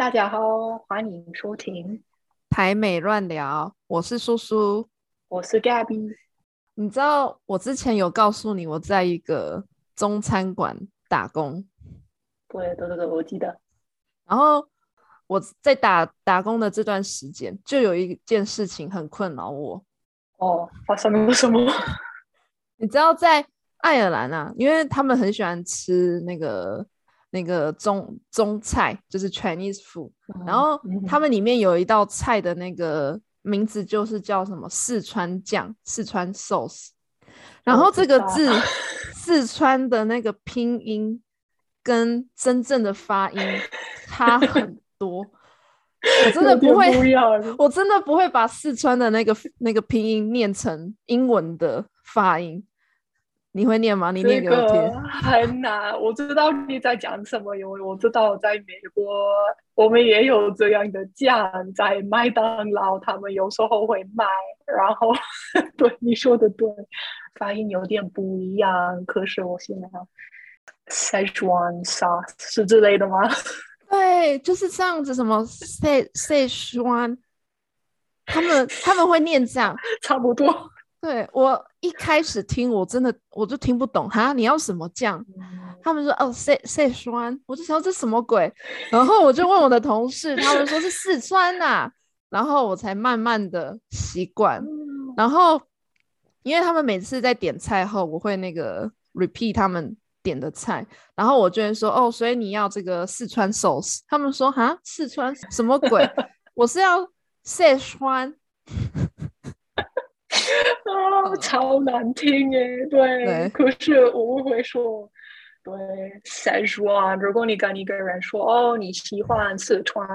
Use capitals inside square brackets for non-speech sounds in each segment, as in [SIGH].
大家好，欢迎收听台美乱聊，我是叔叔，我是 Gabby。你知道我之前有告诉你我在一个中餐馆打工，对对对对，我记得。然后我在打打工的这段时间，就有一件事情很困扰我。哦，发生了什么？你知道在爱尔兰啊，因为他们很喜欢吃那个。那个中中菜就是 Chinese food，然后他们里面有一道菜的那个名字就是叫什么四川酱，四川 sauce。然后这个字 [LAUGHS] 四川的那个拼音跟真正的发音差很多，我真的不会，我真的不会把四川的那个那个拼音念成英文的发音。你会念吗？你念给我听。[LAUGHS] 很难，我知道你在讲什么，因为我知道在美国，我们也有这样的酱，在麦当劳他们有时候会卖。然后，[LAUGHS] 对你说的对，发音有点不一样。可是我现在，Szechuan sauce 是之类的吗？[LAUGHS] 对，就是这样子。什么 Se Szechuan，他们他们会念这样，差不多。对我一开始听，我真的我就听不懂哈，你要什么酱？他们说哦，四四川，我就想这什么鬼？然后我就问我的同事，他们说是四川呐，然后我才慢慢的习惯。然后因为他们每次在点菜后，我会那个 repeat 他们点的菜，然后我就会说哦，所以你要这个四川 sauce？他们说哈，四川 [LAUGHS] 什么鬼？我是要四川。啊，[LAUGHS] 超难听耶！对，可是我们会说，对，四川。如果你跟一个人说，哦，你喜欢四川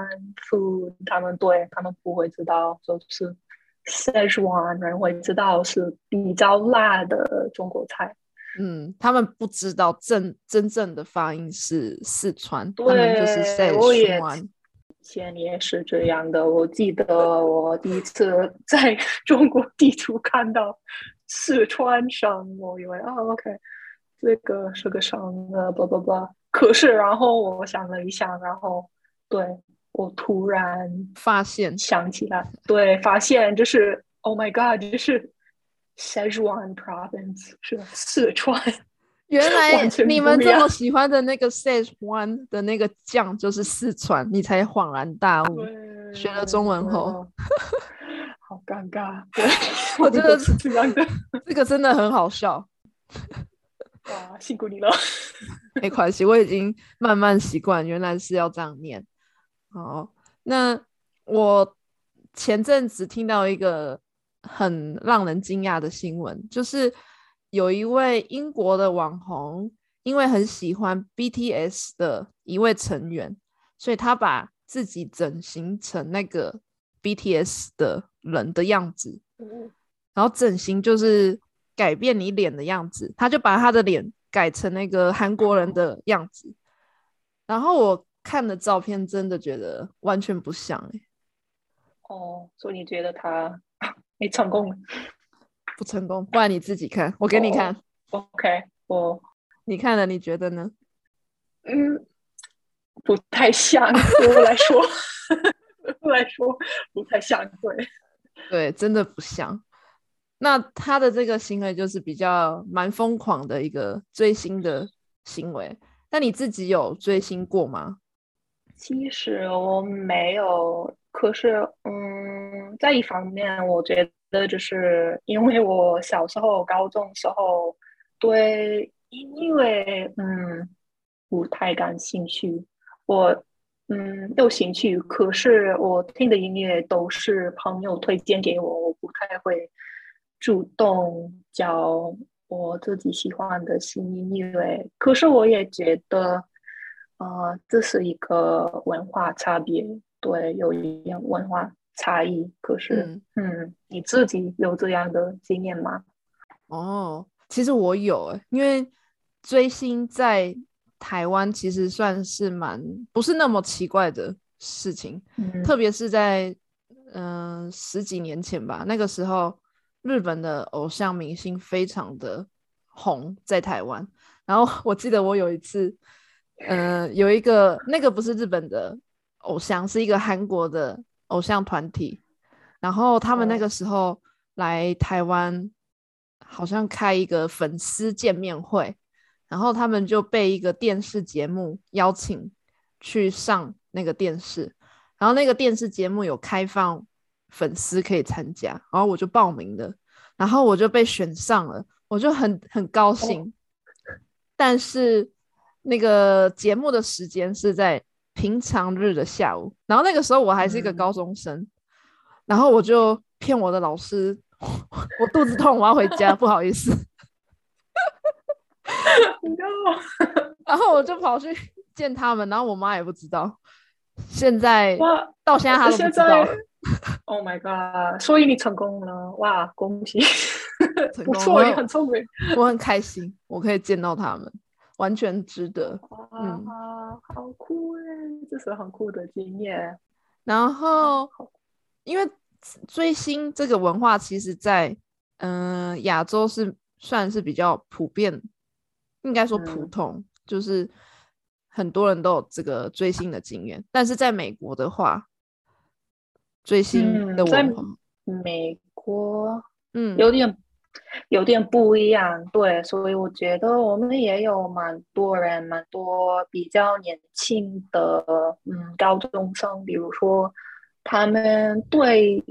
food，他们对他们不会知道，就是四川人会知道是比较辣的中国菜。嗯，他们不知道真真正的发音是四川，他们就是四川。前也是这样的，我记得我第一次 [LAUGHS] 在中国地图看到四川省，我以为啊，OK，这个是个省啊，不不不。可是然后我想了一下，然后对我突然发现想起来，对，发现这是 Oh my God，这是 Sichuan Province 是四川。原来你们这么喜欢的那个 Sage One 的那个酱就是四川，你才恍然大悟。学了中文后，好尴尬。对 [LAUGHS] 我觉得 [LAUGHS] 这样的，这个真的很好笑。[LAUGHS] 哇，辛苦你了。没关系，我已经慢慢习惯，原来是要这样念。好，那我前阵子听到一个很让人惊讶的新闻，就是。有一位英国的网红，因为很喜欢 BTS 的一位成员，所以他把自己整形成那个 BTS 的人的样子。然后整形就是改变你脸的样子，他就把他的脸改成那个韩国人的样子。然后我看的照片，真的觉得完全不像哎。哦，所以你觉得他 [LAUGHS] 没成功？不成功，不然你自己看，我给你看。OK，我你看了，你觉得呢？嗯，不太像。对我来说，[LAUGHS] 我来说不太像。对，对，真的不像。那他的这个行为就是比较蛮疯狂的一个追星的行为。那你自己有追星过吗？其实我没有，可是嗯，在一方面，我觉得。的就是因为我小时候、高中时候对音乐嗯不太感兴趣，我嗯有兴趣，可是我听的音乐都是朋友推荐给我，我不太会主动找我自己喜欢的新音乐。可是我也觉得，呃，这是一个文化差别，对，有一点文化。差异，可是，嗯，你自己有这样的经验吗？哦，其实我有，因为追星在台湾其实算是蛮不是那么奇怪的事情，特别是在嗯十几年前吧，那个时候日本的偶像明星非常的红在台湾，然后 [LAUGHS] 我记得我有一次，嗯，有一个那个不是日本的。偶像，是一个韩国的偶像团体。然后他们那个时候来台湾，好像开一个粉丝见面会，然后他们就被一个电视节目邀请去上那个电视，然后那个电视节目有开放粉丝可以参加，然后我就报名了，然后我就被选上了，我就很很高兴。但是那个节目的时间是在平常日的下午，然后那个时候我还是一个高中生。然后我就骗我的老师，[LAUGHS] 我肚子痛，我要回家，不好意思。[LAUGHS] 然后我就跑去见他们，然后我妈也不知道。现在到现在他都不知道。[LAUGHS] Oh my god！所以你成功了，哇，恭喜！不错，你很聪明，我很开心，我可以见到他们，完全值得。嗯，好酷哎，这是很酷的经验。然后。因为追星这个文化，其实，在嗯亚洲是算是比较普遍，应该说普通，就是很多人都有这个追星的经验。但是在美国的话，追星的文化，美国嗯有点有点不一样，对，所以我觉得我们也有蛮多人，蛮多比较年轻的嗯高中生，比如说。他们对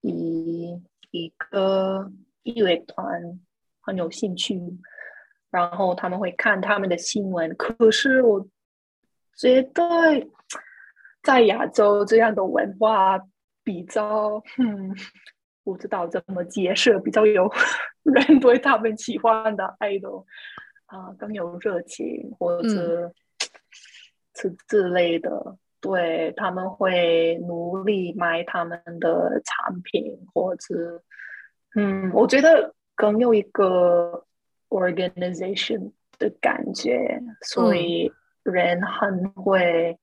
一一个音乐团很有兴趣，然后他们会看他们的新闻。可是我觉得在亚洲这样的文化比较，嗯，不知道怎么解释，比较有 [LAUGHS] 人对他们喜欢的 idol 啊更有热情，或者是之类的。对他们会努力买他们的产品，或者，嗯，我觉得更有一个 organization 的感觉，所以人很会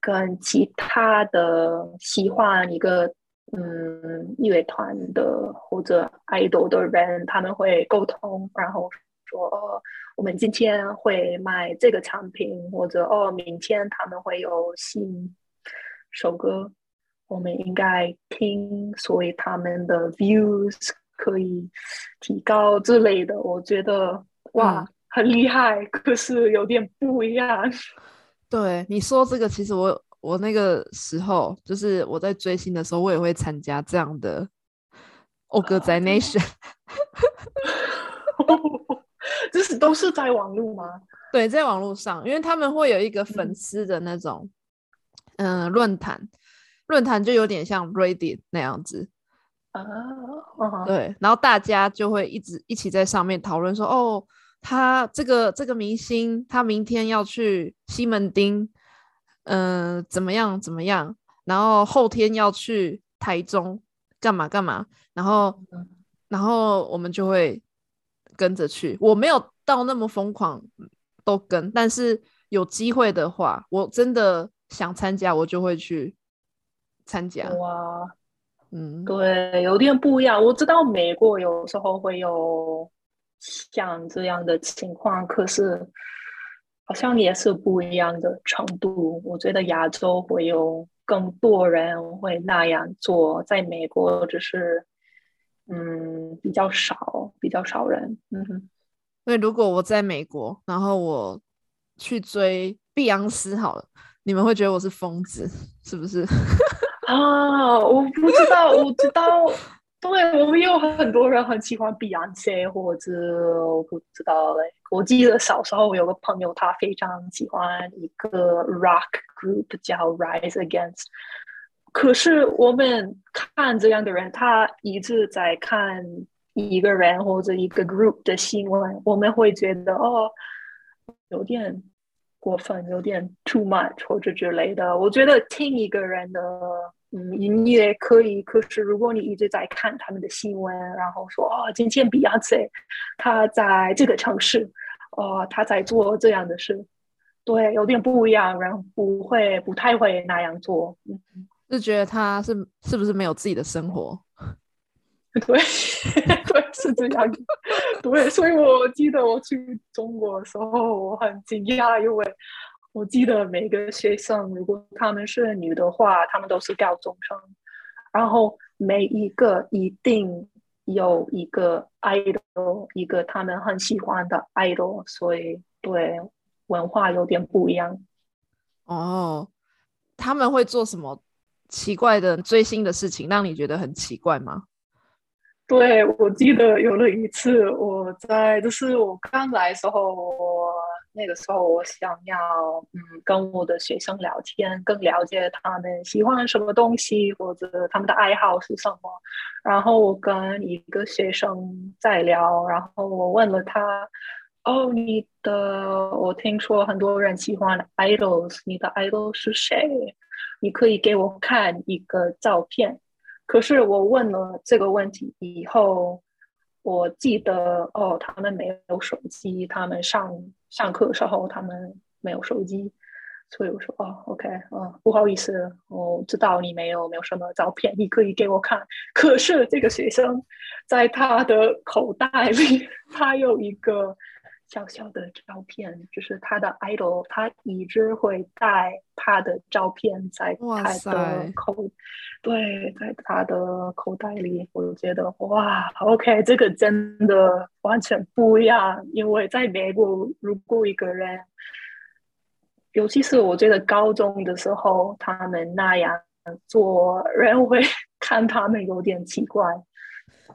跟其他的喜欢一个嗯乐团的或者 idol 的人，他们会沟通，然后。说哦，我们今天会卖这个产品，或者哦，明天他们会有新首歌，我们应该听，所以他们的 views 可以提高之类的。我觉得哇，很厉害，可是有点不一样。[LAUGHS] 对你说这个，其实我我那个时候就是我在追星的时候，我也会参加这样的 organization。这 [LAUGHS] 是都是在网络吗？[LAUGHS] 对，在网络上，因为他们会有一个粉丝的那种，嗯，论坛，论坛就有点像 Reddit 那样子啊。对，然后大家就会一直一起在上面讨论说，哦，他这个这个明星，他明天要去西门町，嗯，怎么样怎么样，然后后天要去台中干嘛干嘛，然后然后我们就会。跟着去，我没有到那么疯狂都跟，但是有机会的话，我真的想参加，我就会去参加。哇，嗯，对，有点不一样。我知道美国有时候会有像这样的情况，可是好像也是不一样的程度。我觉得亚洲会有更多人会那样做，在美国只是。嗯，比较少，比较少人。嗯哼，因为如果我在美国，然后我去追碧昂斯，好了，你们会觉得我是疯子，是不是？[LAUGHS] 啊，我不知道，我知道，对我们有很多人很喜欢碧昂斯，或者我不知道嘞。我记得小时候有个朋友，他非常喜欢一个 rock group 叫 Rise Against。可是我们看这样的人，他一直在看一个人或者一个 group 的新闻，我们会觉得哦，有点过分，有点 too much 或者之类的。我觉得听一个人的嗯音乐可以，可是如果你一直在看他们的新闻，然后说哦，今天 Beyonce 他在这个城市，哦，他在做这样的事，对，有点不一样，然后不会不太会那样做，嗯。[LAUGHS] 是觉得他是是不是没有自己的生活？[LAUGHS] 对，[LAUGHS] 对，是这样。对，所以我记得我去中国的时候，我很惊讶，因为我记得每个学生，如果他们是女的话，他们都是高中生，然后每一个一定有一个 idol，一个他们很喜欢的 idol，所以对文化有点不一样。哦，他们会做什么奇怪的追星的事情，让你觉得很奇怪吗？对，我记得有了一次，我在就是我刚来的时候，我那个时候我想要嗯跟我的学生聊天，更了解他们喜欢什么东西或者他们的爱好是什么。然后我跟一个学生在聊，然后我问了他，哦，你的我听说很多人喜欢 idols，你的 idol 是谁？你可以给我看一个照片。可是我问了这个问题以后，我记得哦，他们没有手机，他们上上课时候他们没有手机，所以我说哦，OK，嗯，不好意思，我知道你没有没有什么照片，你可以给我看。可是这个学生在他的口袋里，[LAUGHS] 他有一个。小小的照片，就是他的 idol，他一直会带他的照片在他的口，对，在他的口袋里。我觉得哇，OK，这个真的完全不一样。因为在美国，如果一个人，尤其是我觉得高中的时候，他们那样做，人会 [LAUGHS] 看他们有点奇怪。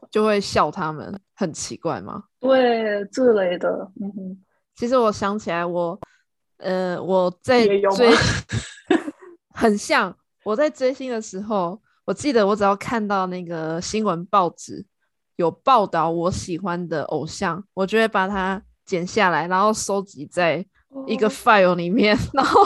就会笑他们很奇怪吗？对，之类的。嗯哼，其实我想起来，我呃，我在追，[LAUGHS] 很像我在追星的时候，我记得我只要看到那个新闻报纸有报道我喜欢的偶像，我就会把它剪下来，然后收集在一个 file 里面，[LAUGHS] 然后。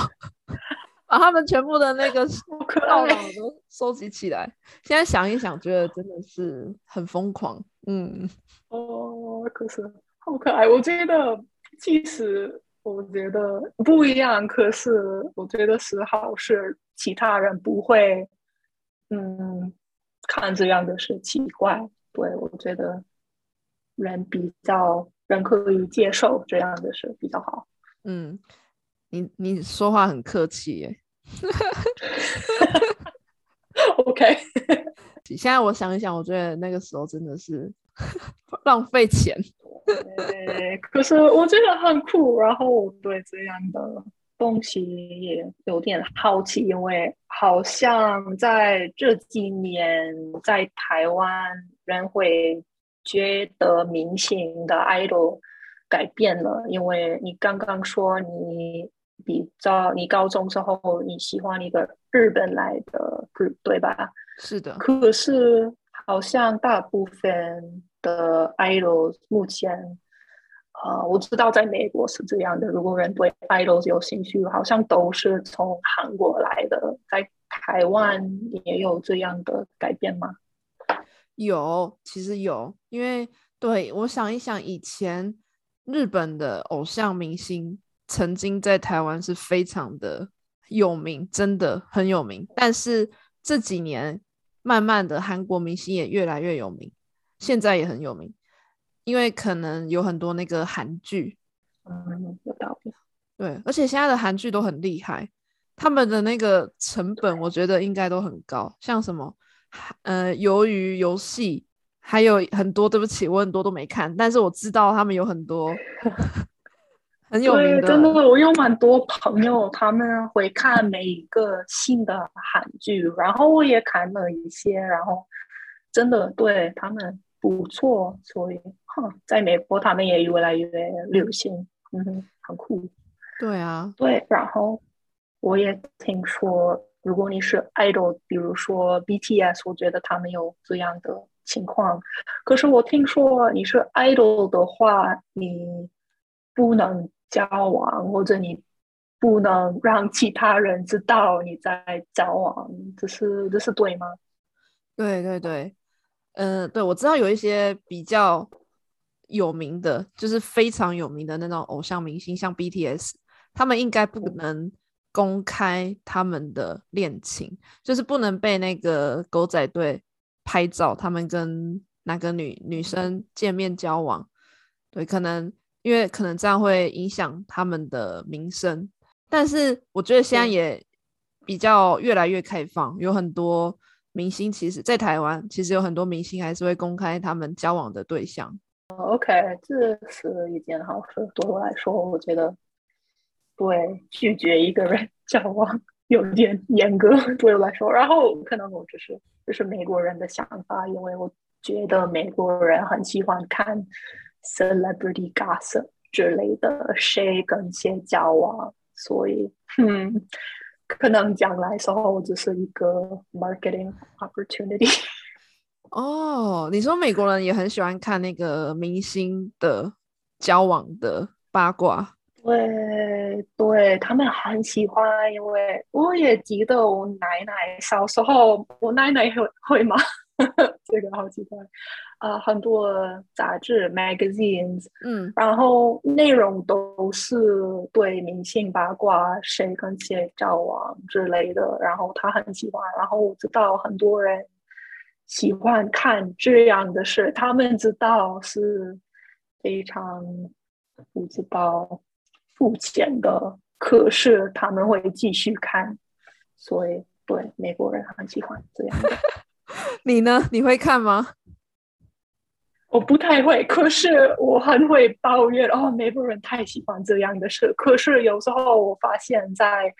把他们全部的那个 [LAUGHS] 报道 [LAUGHS] 都收集起来。现在想一想，觉得真的是很疯狂。嗯，哦，可是好可爱。我觉得其实我觉得不一样，可是我觉得是好事。其他人不会，嗯，看这样的是奇怪。对我觉得人比较人可以接受这样的事比较好。嗯。你你说话很客气耶，OK。现在我想一想，我觉得那个时候真的是 [LAUGHS] 浪费钱。对，可是我觉得很酷，然后我对这样的东西也有点好奇，因为好像在这几年在台湾人会觉得明星的 idol 改变了，因为你刚刚说你。比较你高中之后你喜欢一个日本来的 group 对吧？是的。可是好像大部分的 idol 目前，呃，我知道在美国是这样的。如果人对 idols 有兴趣，好像都是从韩国来的。在台湾也有这样的改变吗？有，其实有。因为对我想一想，以前日本的偶像明星。曾经在台湾是非常的有名，真的很有名。但是这几年，慢慢的韩国明星也越来越有名，现在也很有名，因为可能有很多那个韩剧。嗯，有道理。对，而且现在的韩剧都很厉害，他们的那个成本，我觉得应该都很高。像什么，呃，鱿鱼游戏，还有很多。对不起，我很多都没看，但是我知道他们有很多。很有名的，真的，我有蛮多朋友，他们会看每一个新的韩剧，然后我也看了一些，然后真的对他们不错，所以哈，在美国他们也越来越流行，嗯哼，很酷。对啊，对，然后我也听说，如果你是 idol，比如说 BTS，我觉得他们有这样的情况。可是我听说你是 idol 的话，你不能。交往，或者你不能让其他人知道你在交往，这是这是对吗？对对对，嗯，对，我知道有一些比较有名的，就是非常有名的那种偶像明星，像 BTS，他们应该不能公开他们的恋情，就是不能被那个狗仔队拍照，他们跟哪个女女生见面交往，对，可能。因为可能这样会影响他们的名声，但是我觉得现在也比较越来越开放，有很多明星其实，在台湾其实有很多明星还是会公开他们交往的对象。OK，这是一件好事。对我来说，我觉得对拒绝一个人 [LAUGHS] 交往有点严格。对我来说，然后可能我只是就是美国人的想法，因为我觉得美国人很喜欢看 celebrity gossip 之类的，谁跟谁交往，所以嗯，可能将来时候只是一个 marketing opportunity。[LAUGHS] 哦，你说美国人也很喜欢看那个明星的交往的八卦，对对，他们很喜欢，因为我也记得我奶奶小时候，我奶奶会会吗？这个好奇怪啊，很多杂志 magazines，嗯，然后内容都是对明星八卦，谁跟谁交往之类的，然后他很喜欢，然后我知道很多人。喜欢看这样的事，他们知道是非常不知道付钱的，可是他们会继续看，所以对美国人很喜欢这样的。你呢？你会看吗？我不太会，可是我很会抱怨哦，美国人太喜欢这样的事。可是有时候我发现，在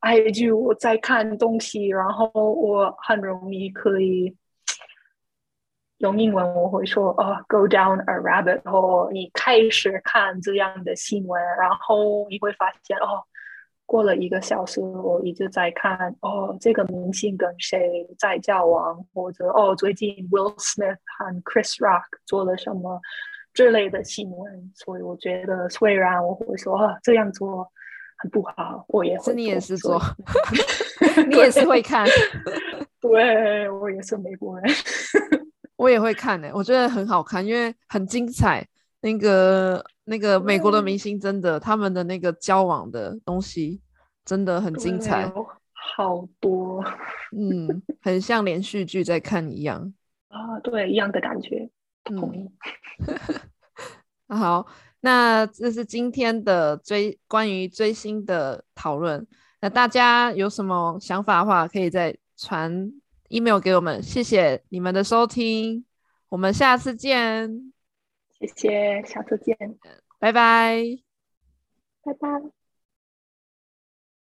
IG 我在看东西，然后我很容易可以。用英文我会说哦，go down a rabbit hole。你开始看这样的新闻，然后你会发现哦，过了一个小时，我一直在看哦，这个明星跟谁在交往，或者哦，最近 Will Smith 和 Chris Rock 做了什么之类的新闻。所以我觉得，虽然我会说啊，这样做很不好，我也会。你也是做，[LAUGHS] 你也是会看。[LAUGHS] 对我也是美国人。我也会看呢，我觉得很好看，因为很精彩。那个那个美国的明星真的，他们的那个交往的东西真的很精彩，好多，[LAUGHS] 嗯，很像连续剧在看一样啊，对，一样的感觉。嗯，[LAUGHS] 好，那这是今天的追关于追星的讨论。那大家有什么想法的话，可以再传。email 给我们，谢谢你们的收听，我们下次见，谢谢，下次见，拜拜，拜拜。